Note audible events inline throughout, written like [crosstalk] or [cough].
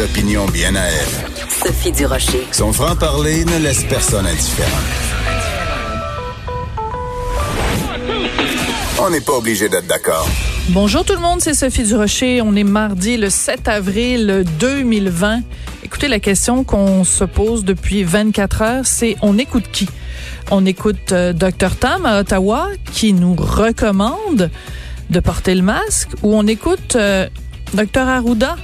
des opinions bien à elle. Sophie Durocher. Son franc-parler ne laisse personne indifférent. On n'est pas obligé d'être d'accord. Bonjour tout le monde, c'est Sophie Durocher. On est mardi le 7 avril 2020. Écoutez, la question qu'on se pose depuis 24 heures, c'est on écoute qui? On écoute euh, Dr Tam à Ottawa qui nous recommande de porter le masque ou on écoute euh, Dr Arruda?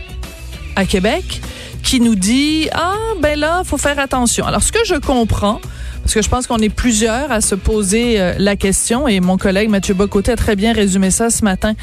À Québec qui nous dit ah ben là faut faire attention. Alors ce que je comprends parce que je pense qu'on est plusieurs à se poser euh, la question et mon collègue Mathieu Bocoté a très bien résumé ça ce matin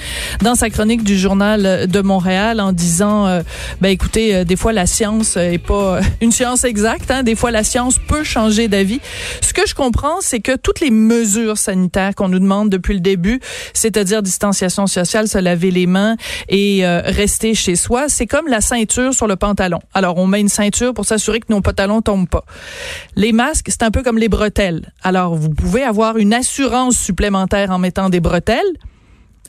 dans sa chronique du journal de Montréal en disant euh, ben écoutez euh, des fois la science est pas [laughs] une science exacte hein, des fois la science peut changer d'avis. Ce que je comprends c'est que toutes les mesures sanitaires qu'on nous demande depuis le début, c'est-à-dire distanciation sociale, se laver les mains et rester chez soi, c'est comme la ceinture sur le pantalon. Alors on met une ceinture pour s'assurer que nos pantalons tombent pas. Les masques, c'est un peu comme les bretelles. Alors, vous pouvez avoir une assurance supplémentaire en mettant des bretelles,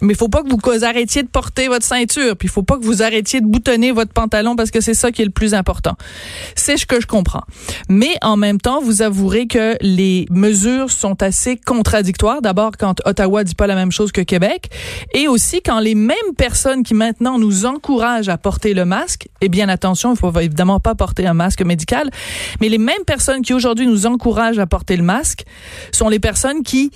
mais faut pas que vous arrêtiez de porter votre ceinture, puis faut pas que vous arrêtiez de boutonner votre pantalon parce que c'est ça qui est le plus important. C'est ce que je comprends. Mais en même temps, vous avouerez que les mesures sont assez contradictoires. D'abord, quand Ottawa dit pas la même chose que Québec, et aussi quand les mêmes personnes qui maintenant nous encouragent à porter le masque, et bien attention, il faut évidemment pas porter un masque médical, mais les mêmes personnes qui aujourd'hui nous encouragent à porter le masque sont les personnes qui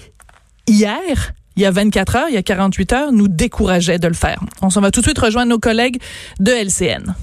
hier il y a 24 heures, il y a 48 heures, nous décourageaient de le faire. On s'en va tout de suite rejoindre nos collègues de LCN.